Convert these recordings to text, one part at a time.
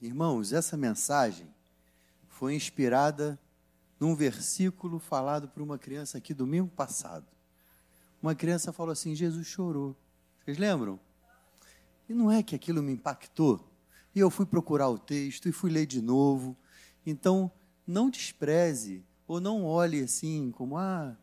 Irmãos, essa mensagem foi inspirada num versículo falado por uma criança aqui domingo passado. Uma criança falou assim: Jesus chorou. Vocês lembram? E não é que aquilo me impactou? E eu fui procurar o texto e fui ler de novo. Então, não despreze ou não olhe assim como ah,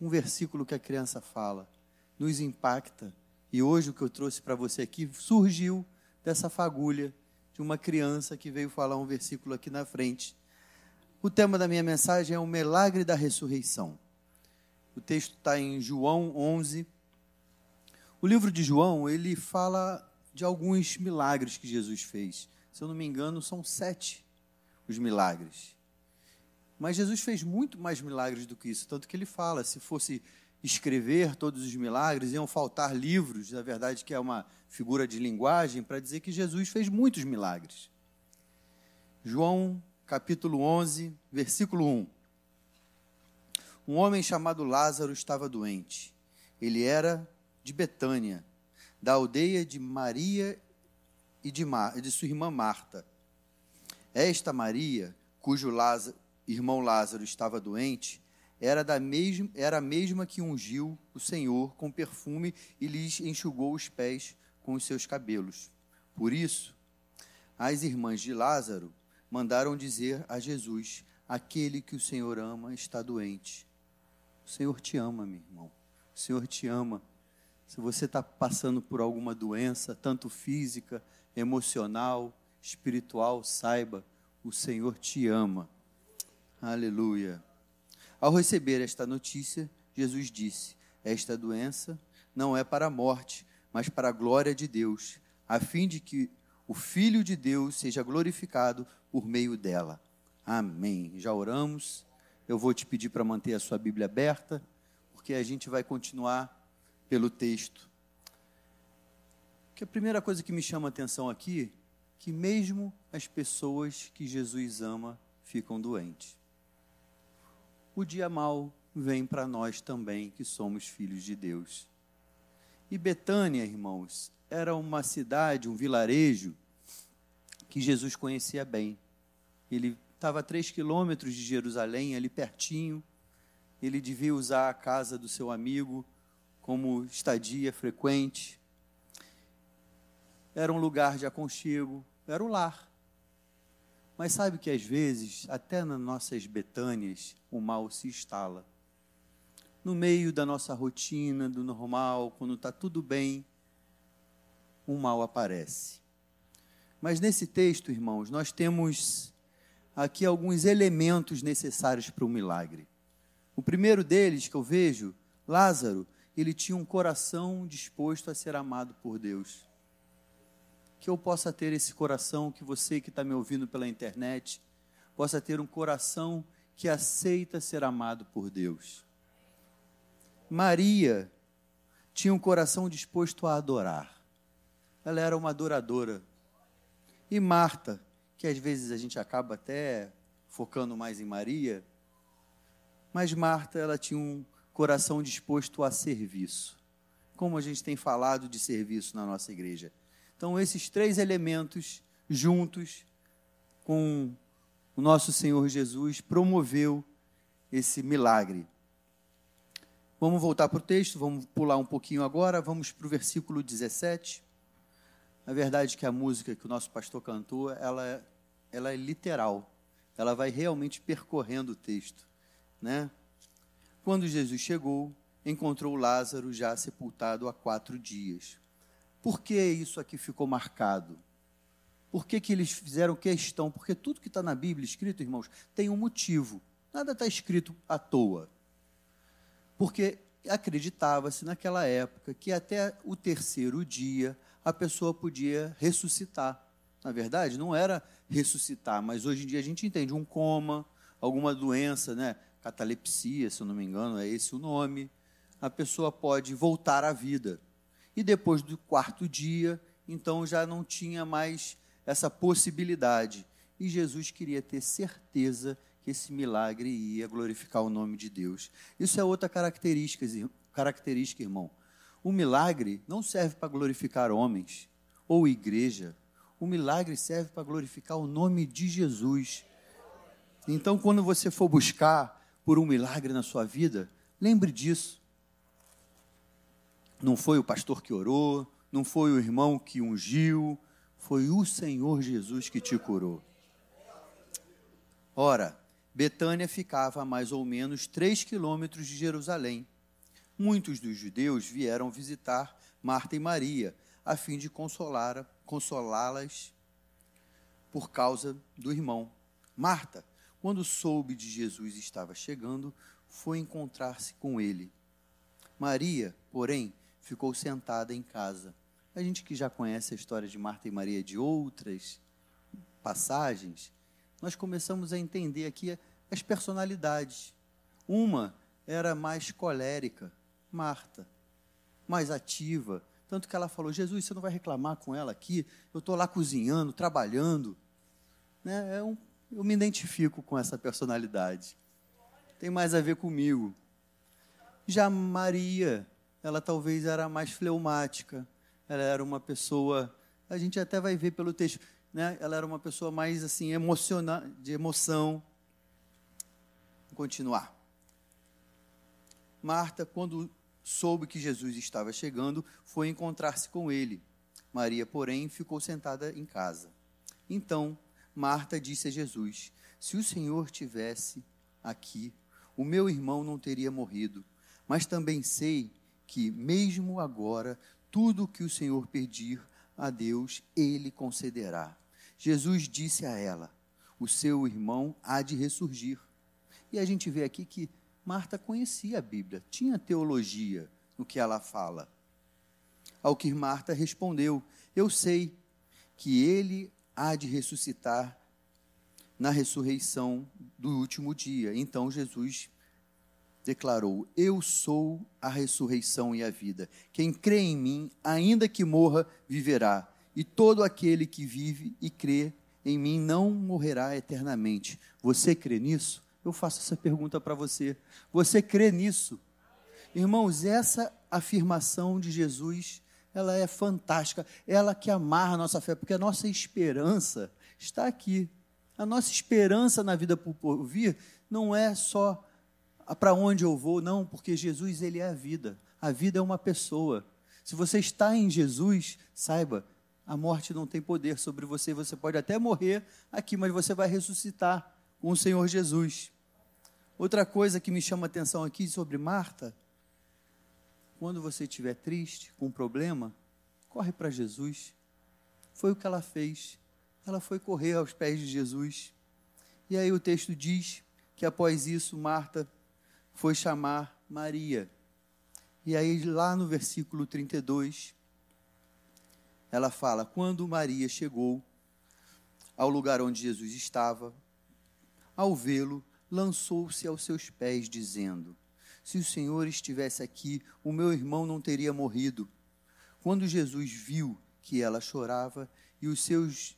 um versículo que a criança fala. Nos impacta. E hoje o que eu trouxe para você aqui surgiu dessa fagulha de uma criança que veio falar um versículo aqui na frente. O tema da minha mensagem é o milagre da ressurreição. O texto está em João 11. O livro de João, ele fala de alguns milagres que Jesus fez. Se eu não me engano, são sete os milagres. Mas Jesus fez muito mais milagres do que isso, tanto que ele fala, se fosse escrever todos os milagres, iam faltar livros, na verdade que é uma figura de linguagem para dizer que Jesus fez muitos milagres. João capítulo 11, versículo 1. Um homem chamado Lázaro estava doente. Ele era de Betânia, da aldeia de Maria e de, Mar, de sua irmã Marta. Esta Maria, cujo Lázaro, irmão Lázaro estava doente, era, da mesma, era a mesma que ungiu o Senhor com perfume e lhes enxugou os pés com os seus cabelos. Por isso, as irmãs de Lázaro mandaram dizer a Jesus: Aquele que o Senhor ama está doente. O Senhor te ama, meu irmão. O Senhor te ama. Se você está passando por alguma doença, tanto física, emocional, espiritual, saiba, o Senhor te ama. Aleluia. Ao receber esta notícia, Jesus disse: Esta doença não é para a morte, mas para a glória de Deus, a fim de que o Filho de Deus seja glorificado por meio dela. Amém. Já oramos. Eu vou te pedir para manter a sua Bíblia aberta, porque a gente vai continuar pelo texto. Que a primeira coisa que me chama a atenção aqui, que mesmo as pessoas que Jesus ama ficam doentes. O dia mal vem para nós também, que somos filhos de Deus. E Betânia, irmãos, era uma cidade, um vilarejo que Jesus conhecia bem. Ele estava a três quilômetros de Jerusalém, ali pertinho. Ele devia usar a casa do seu amigo como estadia frequente. Era um lugar de aconchego, era o lar. Mas sabe que às vezes, até nas nossas betânias, o mal se instala. No meio da nossa rotina, do normal, quando está tudo bem, o mal aparece. Mas nesse texto, irmãos, nós temos aqui alguns elementos necessários para o milagre. O primeiro deles que eu vejo, Lázaro, ele tinha um coração disposto a ser amado por Deus. Que eu possa ter esse coração, que você que está me ouvindo pela internet, possa ter um coração que aceita ser amado por Deus. Maria tinha um coração disposto a adorar. Ela era uma adoradora. E Marta, que às vezes a gente acaba até focando mais em Maria, mas Marta, ela tinha um coração disposto a serviço. Como a gente tem falado de serviço na nossa igreja. Então, esses três elementos juntos com o nosso Senhor Jesus promoveu esse milagre. Vamos voltar para o texto, vamos pular um pouquinho agora, vamos para o versículo 17. Na verdade, que a música que o nosso pastor cantou, ela, é, ela é literal. Ela vai realmente percorrendo o texto, né? Quando Jesus chegou, encontrou Lázaro já sepultado há quatro dias. Por que isso aqui ficou marcado? Por que, que eles fizeram questão? Porque tudo que está na Bíblia escrito, irmãos, tem um motivo. Nada está escrito à toa. Porque acreditava-se naquela época que até o terceiro dia a pessoa podia ressuscitar. Na verdade, não era ressuscitar, mas hoje em dia a gente entende um coma, alguma doença, né? catalepsia, se eu não me engano, é esse o nome, a pessoa pode voltar à vida. E depois do quarto dia, então já não tinha mais essa possibilidade. E Jesus queria ter certeza que esse milagre ia glorificar o nome de Deus. Isso é outra característica, característica irmão. O milagre não serve para glorificar homens, ou igreja, o milagre serve para glorificar o nome de Jesus. Então, quando você for buscar por um milagre na sua vida, lembre disso. Não foi o pastor que orou, não foi o irmão que ungiu, foi o Senhor Jesus que te curou. Ora, Betânia ficava a mais ou menos três quilômetros de Jerusalém. Muitos dos judeus vieram visitar Marta e Maria, a fim de consolá-las por causa do irmão. Marta, quando soube de Jesus estava chegando, foi encontrar-se com ele. Maria, porém, ficou sentada em casa. A gente que já conhece a história de Marta e Maria de outras passagens, nós começamos a entender aqui as personalidades. Uma era mais colérica, Marta, mais ativa, tanto que ela falou: Jesus, você não vai reclamar com ela aqui? Eu estou lá cozinhando, trabalhando. Né? É um, eu me identifico com essa personalidade. Tem mais a ver comigo. Já Maria, ela talvez era mais fleumática. Ela era uma pessoa, a gente até vai ver pelo texto, né? Ela era uma pessoa mais assim emocional, de emoção. Vou continuar. Marta, quando soube que Jesus estava chegando, foi encontrar-se com ele. Maria, porém, ficou sentada em casa. Então, Marta disse a Jesus: Se o Senhor tivesse aqui, o meu irmão não teria morrido. Mas também sei que, mesmo agora, tudo o que o Senhor pedir a Deus, ele concederá. Jesus disse a ela: O seu irmão há de ressurgir. E a gente vê aqui que Marta conhecia a Bíblia, tinha teologia no que ela fala. Ao que Marta respondeu: Eu sei que ele há de ressuscitar na ressurreição do último dia. Então Jesus declarou: Eu sou a ressurreição e a vida. Quem crê em mim, ainda que morra, viverá. E todo aquele que vive e crê em mim não morrerá eternamente. Você crê nisso? Eu faço essa pergunta para você. Você crê nisso? Irmãos, essa afirmação de Jesus, ela é fantástica. Ela que amarra a nossa fé, porque a nossa esperança está aqui. A nossa esperança na vida por vir não é só para onde eu vou, não, porque Jesus ele é a vida. A vida é uma pessoa. Se você está em Jesus, saiba, a morte não tem poder sobre você. Você pode até morrer aqui, mas você vai ressuscitar com o Senhor Jesus. Outra coisa que me chama a atenção aqui sobre Marta, quando você estiver triste, com um problema, corre para Jesus. Foi o que ela fez. Ela foi correr aos pés de Jesus. E aí o texto diz que após isso Marta foi chamar Maria. E aí lá no versículo 32, ela fala: Quando Maria chegou ao lugar onde Jesus estava, ao vê-lo, lançou-se aos seus pés, dizendo: Se o Senhor estivesse aqui, o meu irmão não teria morrido. Quando Jesus viu que ela chorava e os seus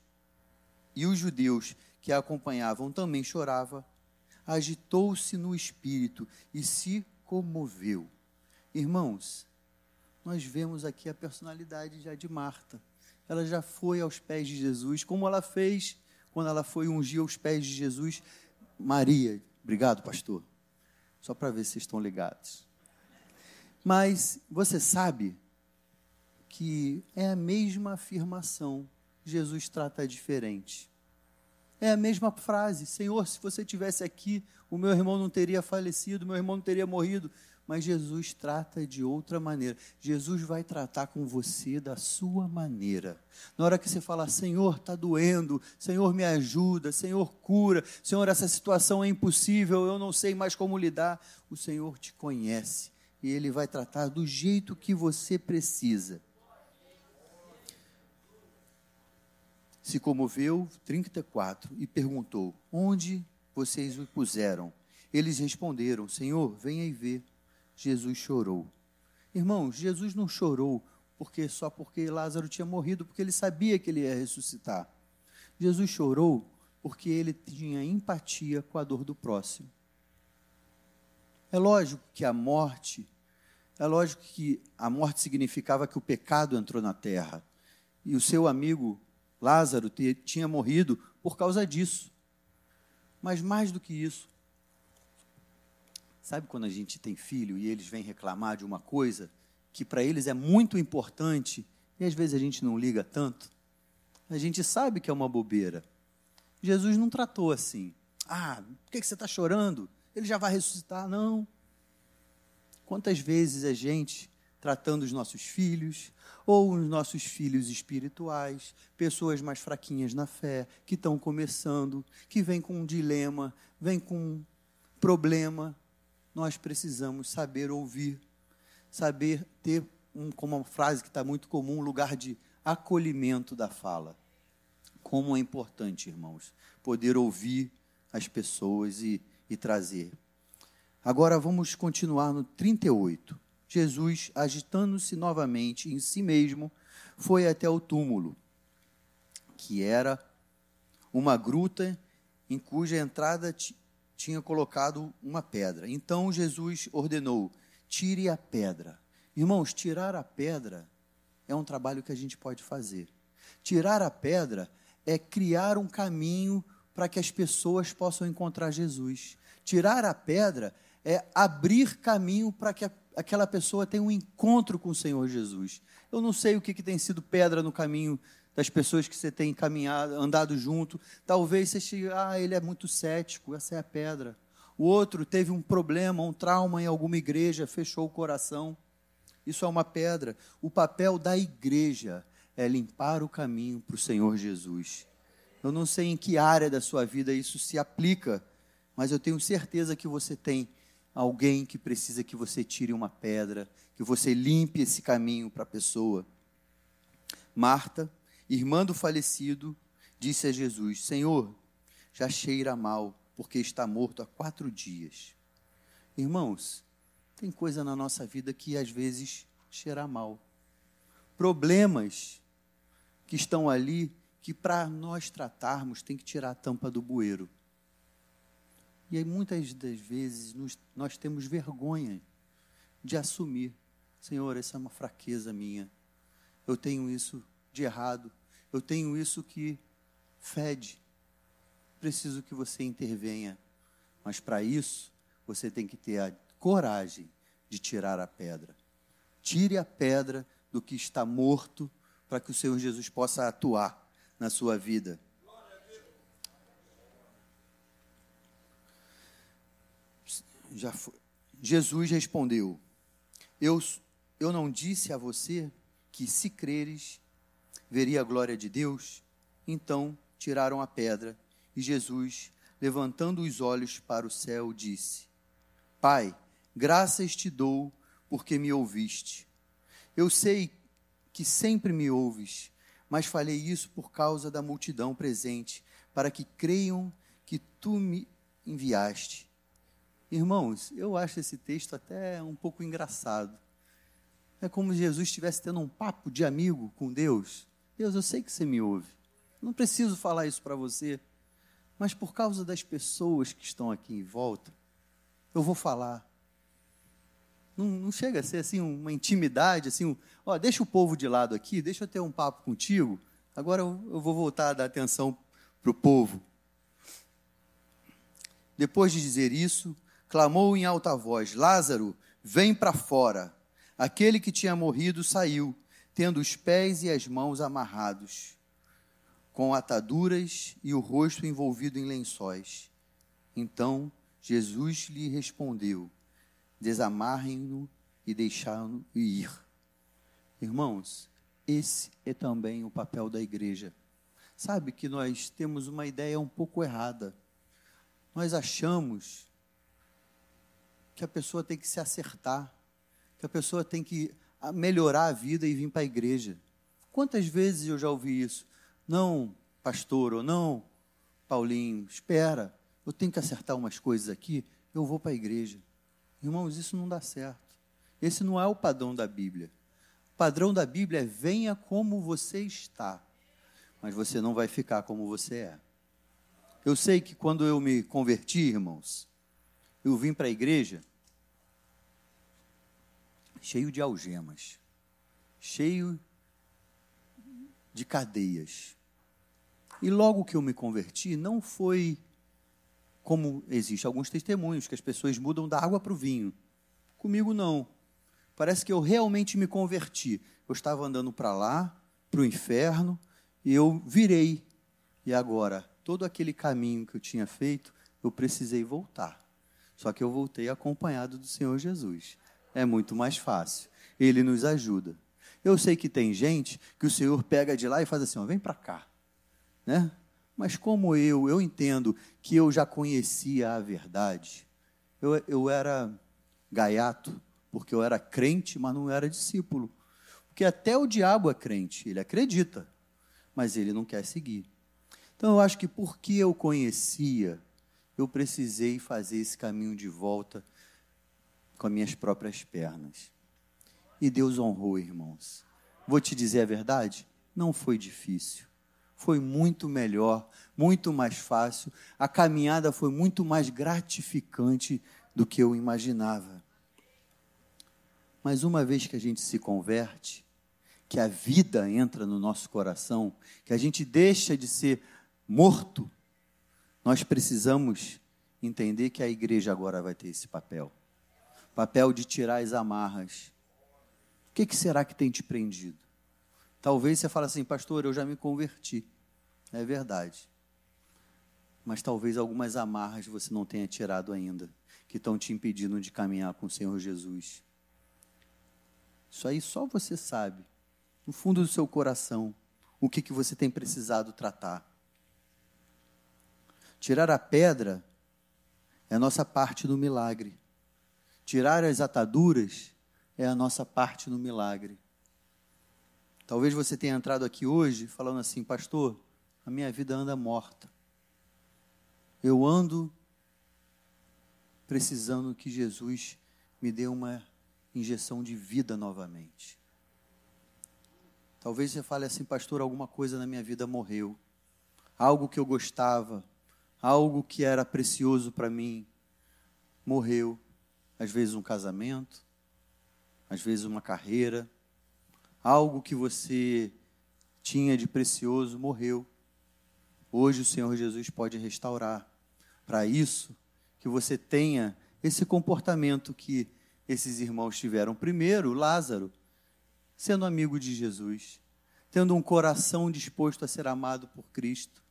e os judeus que a acompanhavam também choravam, agitou-se no espírito e se comoveu. Irmãos, nós vemos aqui a personalidade já de Marta. Ela já foi aos pés de Jesus, como ela fez quando ela foi ungir os pés de Jesus, Maria. Obrigado, pastor. Só para ver se estão ligados. Mas você sabe que é a mesma afirmação. Jesus trata diferente. É a mesma frase: Senhor, se você tivesse aqui, o meu irmão não teria falecido, meu irmão não teria morrido mas Jesus trata de outra maneira. Jesus vai tratar com você da sua maneira. Na hora que você fala, Senhor, está doendo, Senhor, me ajuda, Senhor, cura, Senhor, essa situação é impossível, eu não sei mais como lidar, o Senhor te conhece e Ele vai tratar do jeito que você precisa. Se comoveu, 34, e perguntou: Onde vocês o puseram? Eles responderam: Senhor, venha e vê. Jesus chorou. Irmãos, Jesus não chorou porque só porque Lázaro tinha morrido, porque ele sabia que ele ia ressuscitar. Jesus chorou porque ele tinha empatia com a dor do próximo. É lógico que a morte, é lógico que a morte significava que o pecado entrou na terra. E o seu amigo Lázaro tinha morrido por causa disso. Mas mais do que isso, sabe quando a gente tem filho e eles vêm reclamar de uma coisa que para eles é muito importante e às vezes a gente não liga tanto? A gente sabe que é uma bobeira. Jesus não tratou assim. Ah, por que você está chorando? Ele já vai ressuscitar? Não. Quantas vezes a gente, tratando os nossos filhos, ou os nossos filhos espirituais, pessoas mais fraquinhas na fé, que estão começando, que vêm com um dilema, vêm com um problema, nós precisamos saber ouvir, saber ter, um, como uma frase que está muito comum, um lugar de acolhimento da fala. Como é importante, irmãos, poder ouvir as pessoas e, e trazer. Agora vamos continuar no 38. Jesus, agitando-se novamente em si mesmo, foi até o túmulo, que era uma gruta em cuja entrada tinha colocado uma pedra. Então Jesus ordenou: tire a pedra. Irmãos, tirar a pedra é um trabalho que a gente pode fazer. Tirar a pedra é criar um caminho para que as pessoas possam encontrar Jesus. Tirar a pedra é abrir caminho para que aquela pessoa tenha um encontro com o Senhor Jesus. Eu não sei o que, que tem sido pedra no caminho das pessoas que você tem caminhado, andado junto. Talvez você chegue, ah, ele é muito cético, essa é a pedra. O outro teve um problema, um trauma em alguma igreja, fechou o coração. Isso é uma pedra. O papel da igreja é limpar o caminho para o Senhor Jesus. Eu não sei em que área da sua vida isso se aplica, mas eu tenho certeza que você tem alguém que precisa que você tire uma pedra, que você limpe esse caminho para a pessoa. Marta, irmã do falecido, disse a Jesus: Senhor, já cheira mal, porque está morto há quatro dias. Irmãos, tem coisa na nossa vida que às vezes cheira mal. Problemas que estão ali que para nós tratarmos tem que tirar a tampa do bueiro. E aí muitas das vezes nos, nós temos vergonha de assumir, Senhor, essa é uma fraqueza minha. Eu tenho isso de errado. Eu tenho isso que fede. Preciso que você intervenha. Mas para isso, você tem que ter a coragem de tirar a pedra. Tire a pedra do que está morto para que o Senhor Jesus possa atuar na sua vida. Já foi. Jesus respondeu: eu, eu não disse a você que se creres, veria a glória de Deus? Então tiraram a pedra e Jesus, levantando os olhos para o céu, disse: Pai, graças te dou porque me ouviste. Eu sei que sempre me ouves, mas falei isso por causa da multidão presente, para que creiam que tu me enviaste. Irmãos, eu acho esse texto até um pouco engraçado. É como se Jesus estivesse tendo um papo de amigo com Deus. Deus, eu sei que você me ouve. Não preciso falar isso para você, mas por causa das pessoas que estão aqui em volta, eu vou falar. Não, não, chega a ser assim uma intimidade, assim, um, ó, deixa o povo de lado aqui, deixa eu ter um papo contigo. Agora eu, eu vou voltar a dar atenção para o povo. Depois de dizer isso, clamou em alta voz: Lázaro, vem para fora. Aquele que tinha morrido saiu, tendo os pés e as mãos amarrados, com ataduras e o rosto envolvido em lençóis. Então Jesus lhe respondeu: desamarrem-no e deixaram-no ir. Irmãos, esse é também o papel da igreja. Sabe que nós temos uma ideia um pouco errada. Nós achamos que a pessoa tem que se acertar, que a pessoa tem que melhorar a vida e vir para a igreja. Quantas vezes eu já ouvi isso? Não, pastor, ou não, Paulinho, espera, eu tenho que acertar umas coisas aqui, eu vou para a igreja. Irmãos, isso não dá certo. Esse não é o padrão da Bíblia. O padrão da Bíblia é venha como você está, mas você não vai ficar como você é. Eu sei que quando eu me converti, irmãos, eu vim para a igreja cheio de algemas, cheio de cadeias. E logo que eu me converti, não foi como existe alguns testemunhos que as pessoas mudam da água para o vinho. Comigo não. Parece que eu realmente me converti. Eu estava andando para lá, para o inferno, e eu virei. E agora, todo aquele caminho que eu tinha feito, eu precisei voltar. Só que eu voltei acompanhado do Senhor Jesus. É muito mais fácil. Ele nos ajuda. Eu sei que tem gente que o Senhor pega de lá e faz assim: ó, vem para cá. Né? Mas como eu, eu entendo que eu já conhecia a verdade. Eu, eu era gaiato, porque eu era crente, mas não era discípulo. Porque até o diabo é crente, ele acredita, mas ele não quer seguir. Então eu acho que porque eu conhecia, eu precisei fazer esse caminho de volta com as minhas próprias pernas. E Deus honrou, irmãos. Vou te dizer a verdade? Não foi difícil. Foi muito melhor, muito mais fácil. A caminhada foi muito mais gratificante do que eu imaginava. Mas uma vez que a gente se converte, que a vida entra no nosso coração, que a gente deixa de ser morto, nós precisamos entender que a igreja agora vai ter esse papel papel de tirar as amarras. O que, que será que tem te prendido? Talvez você fale assim, pastor, eu já me converti. É verdade. Mas talvez algumas amarras você não tenha tirado ainda, que estão te impedindo de caminhar com o Senhor Jesus. Isso aí só você sabe, no fundo do seu coração, o que, que você tem precisado tratar. Tirar a pedra é a nossa parte do milagre. Tirar as ataduras é a nossa parte no milagre. Talvez você tenha entrado aqui hoje falando assim, pastor, a minha vida anda morta. Eu ando precisando que Jesus me dê uma injeção de vida novamente. Talvez você fale assim, pastor, alguma coisa na minha vida morreu. Algo que eu gostava, algo que era precioso para mim, morreu. Às vezes um casamento, às vezes uma carreira, algo que você tinha de precioso morreu. Hoje o Senhor Jesus pode restaurar. Para isso, que você tenha esse comportamento que esses irmãos tiveram. Primeiro, Lázaro, sendo amigo de Jesus, tendo um coração disposto a ser amado por Cristo.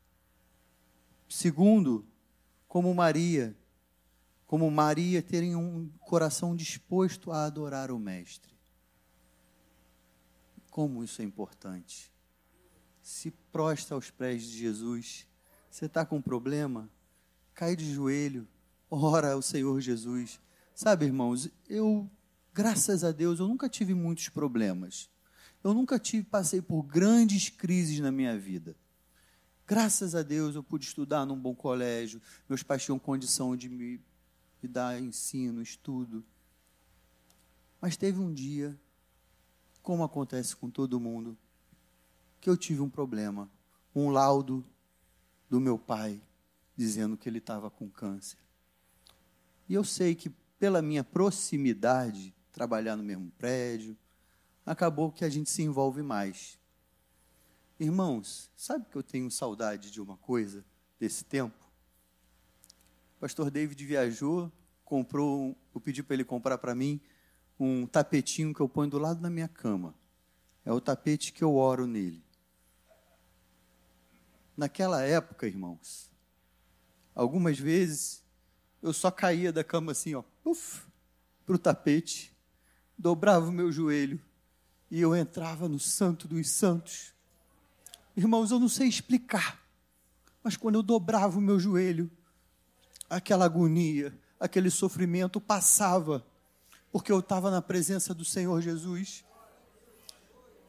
Segundo, como Maria, como Maria, terem um coração disposto a adorar o Mestre. Como isso é importante. Se prostra aos pés de Jesus. Você está com um problema? Cai de joelho, ora ao Senhor Jesus. Sabe, irmãos, eu, graças a Deus, eu nunca tive muitos problemas. Eu nunca tive, passei por grandes crises na minha vida. Graças a Deus eu pude estudar num bom colégio, meus pais tinham condição de me e dar ensino, estudo. Mas teve um dia, como acontece com todo mundo, que eu tive um problema, um laudo do meu pai dizendo que ele estava com câncer. E eu sei que pela minha proximidade, trabalhar no mesmo prédio, acabou que a gente se envolve mais. Irmãos, sabe que eu tenho saudade de uma coisa desse tempo? pastor David viajou, comprou, eu pedi para ele comprar para mim um tapetinho que eu ponho do lado da minha cama. É o tapete que eu oro nele. Naquela época, irmãos, algumas vezes eu só caía da cama assim, ó, para o tapete, dobrava o meu joelho e eu entrava no Santo dos Santos. Irmãos, eu não sei explicar, mas quando eu dobrava o meu joelho, aquela agonia, aquele sofrimento passava, porque eu estava na presença do Senhor Jesus.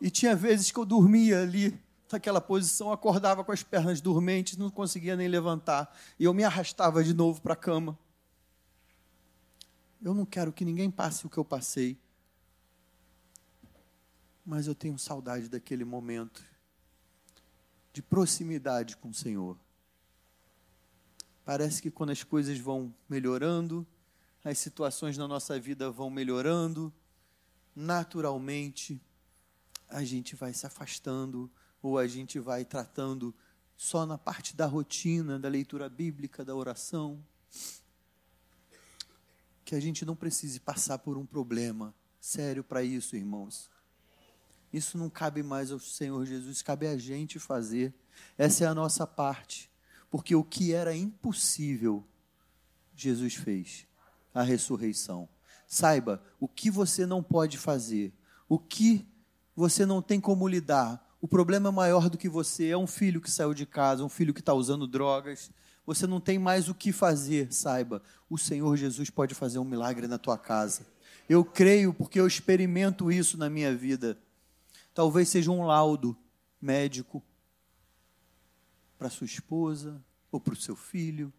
E tinha vezes que eu dormia ali, naquela posição, acordava com as pernas dormentes, não conseguia nem levantar, e eu me arrastava de novo para a cama. Eu não quero que ninguém passe o que eu passei, mas eu tenho saudade daquele momento de proximidade com o Senhor. Parece que quando as coisas vão melhorando, as situações na nossa vida vão melhorando, naturalmente a gente vai se afastando ou a gente vai tratando só na parte da rotina, da leitura bíblica, da oração. Que a gente não precise passar por um problema sério para isso, irmãos. Isso não cabe mais ao Senhor Jesus, cabe a gente fazer. Essa é a nossa parte. Porque o que era impossível, Jesus fez a ressurreição. Saiba o que você não pode fazer, o que você não tem como lidar. O problema é maior do que você. É um filho que saiu de casa, um filho que está usando drogas. Você não tem mais o que fazer, saiba. O Senhor Jesus pode fazer um milagre na tua casa. Eu creio porque eu experimento isso na minha vida. Talvez seja um laudo médico para sua esposa ou para o seu filho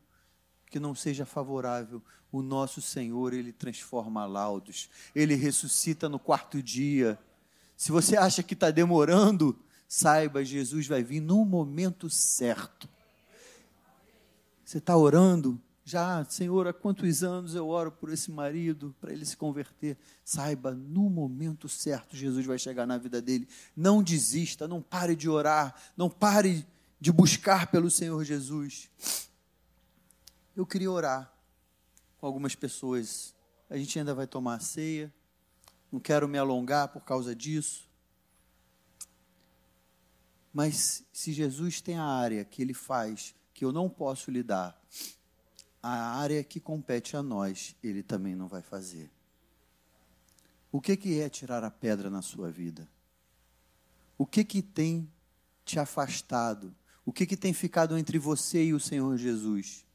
que não seja favorável. O nosso Senhor, ele transforma laudos. Ele ressuscita no quarto dia. Se você acha que está demorando, saiba, Jesus vai vir no momento certo. Você está orando, já, Senhor, há quantos anos eu oro por esse marido, para ele se converter? Saiba, no momento certo, Jesus vai chegar na vida dele. Não desista, não pare de orar, não pare de buscar pelo Senhor Jesus. Eu queria orar com algumas pessoas. A gente ainda vai tomar a ceia. Não quero me alongar por causa disso. Mas se Jesus tem a área que ele faz que eu não posso lidar, a área que compete a nós, ele também não vai fazer. O que, que é tirar a pedra na sua vida? O que, que tem te afastado? O que, que tem ficado entre você e o Senhor Jesus?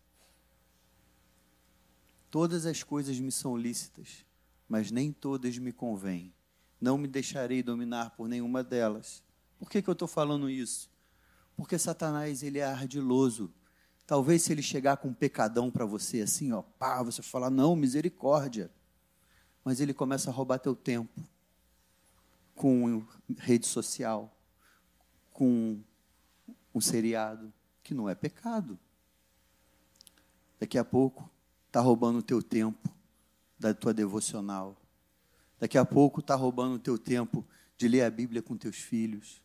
Todas as coisas me são lícitas, mas nem todas me convêm. Não me deixarei dominar por nenhuma delas. Por que, que eu estou falando isso? Porque Satanás ele é ardiloso. Talvez se ele chegar com um pecadão para você assim, ó, pá, você falar, não, misericórdia. Mas ele começa a roubar teu tempo com rede social, com um seriado, que não é pecado. Daqui a pouco está roubando o teu tempo da tua devocional. Daqui a pouco está roubando o teu tempo de ler a Bíblia com teus filhos.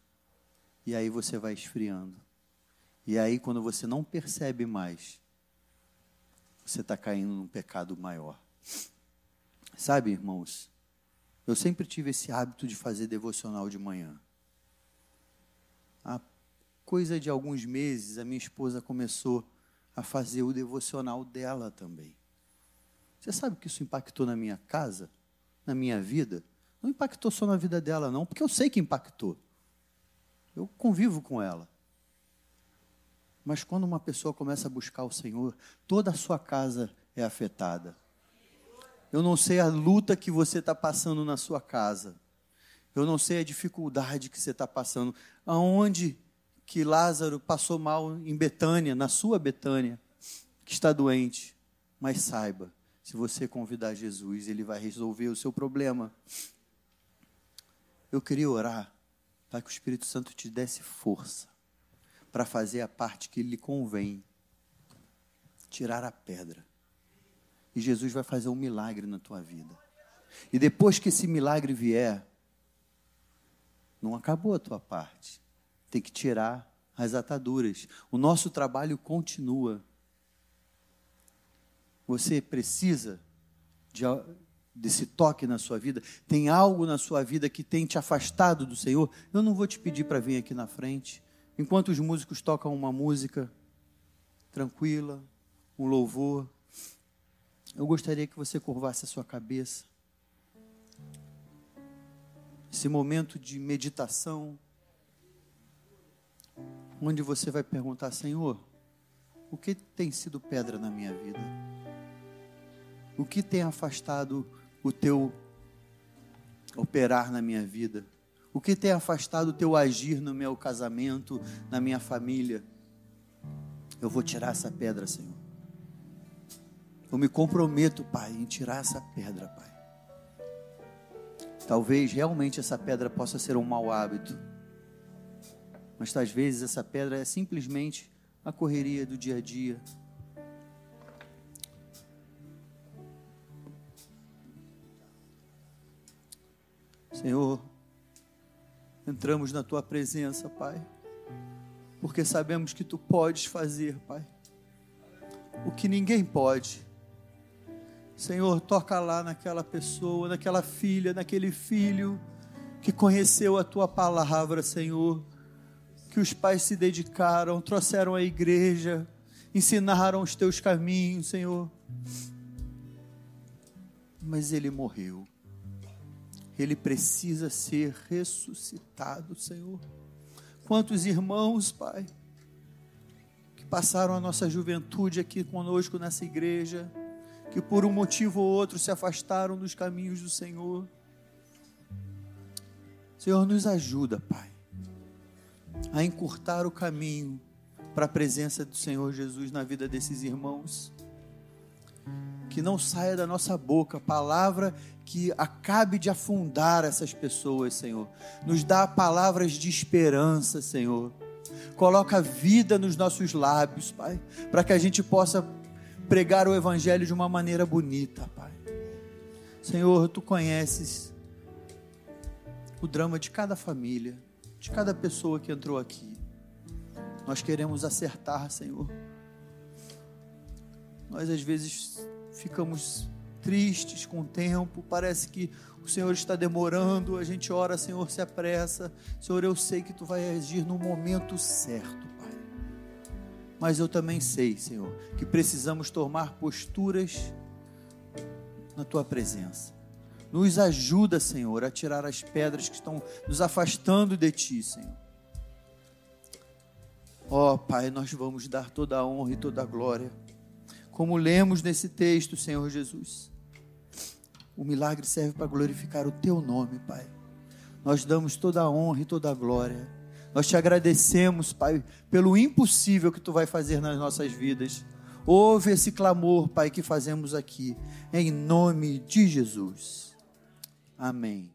E aí você vai esfriando. E aí, quando você não percebe mais, você está caindo num pecado maior. Sabe, irmãos, eu sempre tive esse hábito de fazer devocional de manhã. Há coisa de alguns meses, a minha esposa começou a fazer o devocional dela também. Você sabe que isso impactou na minha casa, na minha vida? Não impactou só na vida dela, não, porque eu sei que impactou. Eu convivo com ela. Mas quando uma pessoa começa a buscar o Senhor, toda a sua casa é afetada. Eu não sei a luta que você está passando na sua casa. Eu não sei a dificuldade que você está passando. Aonde que Lázaro passou mal em Betânia, na sua Betânia, que está doente. Mas saiba, se você convidar Jesus, ele vai resolver o seu problema. Eu queria orar para que o Espírito Santo te desse força para fazer a parte que lhe convém tirar a pedra. E Jesus vai fazer um milagre na tua vida. E depois que esse milagre vier, não acabou a tua parte tem que tirar as ataduras. O nosso trabalho continua. Você precisa de, desse toque na sua vida? Tem algo na sua vida que tem te afastado do Senhor? Eu não vou te pedir para vir aqui na frente. Enquanto os músicos tocam uma música tranquila, um louvor, eu gostaria que você curvasse a sua cabeça. Esse momento de meditação onde você vai perguntar: Senhor, o que tem sido pedra na minha vida? O que tem afastado o teu operar na minha vida? O que tem afastado o teu agir no meu casamento, na minha família? Eu vou tirar essa pedra, Senhor. Eu me comprometo, Pai, em tirar essa pedra, Pai. Talvez realmente essa pedra possa ser um mau hábito mas às vezes essa pedra é simplesmente a correria do dia a dia. Senhor, entramos na tua presença, Pai. porque sabemos que tu podes fazer, Pai, o que ninguém pode. Senhor, toca lá naquela pessoa, naquela filha, naquele filho que conheceu a tua palavra, Senhor, que os pais se dedicaram, trouxeram a igreja, ensinaram os teus caminhos, Senhor. Mas ele morreu. Ele precisa ser ressuscitado, Senhor. Quantos irmãos, Pai, que passaram a nossa juventude aqui conosco nessa igreja, que por um motivo ou outro se afastaram dos caminhos do Senhor. Senhor, nos ajuda, Pai, a encurtar o caminho para a presença do Senhor Jesus na vida desses irmãos. Que não saia da nossa boca palavra que acabe de afundar essas pessoas, Senhor. Nos dá palavras de esperança, Senhor. Coloca vida nos nossos lábios, Pai, para que a gente possa pregar o Evangelho de uma maneira bonita, Pai. Senhor, tu conheces o drama de cada família, de cada pessoa que entrou aqui. Nós queremos acertar, Senhor. Nós às vezes ficamos tristes com o tempo, parece que o Senhor está demorando, a gente ora, Senhor, se apressa. Senhor, eu sei que tu vai agir no momento certo, Pai. Mas eu também sei, Senhor, que precisamos tomar posturas na tua presença. Nos ajuda, Senhor, a tirar as pedras que estão nos afastando de ti, Senhor. Ó oh, Pai, nós vamos dar toda a honra e toda a glória. Como lemos nesse texto, Senhor Jesus. O milagre serve para glorificar o teu nome, Pai. Nós damos toda a honra e toda a glória. Nós te agradecemos, Pai, pelo impossível que tu vai fazer nas nossas vidas. Ouve esse clamor, Pai, que fazemos aqui, em nome de Jesus. Amém.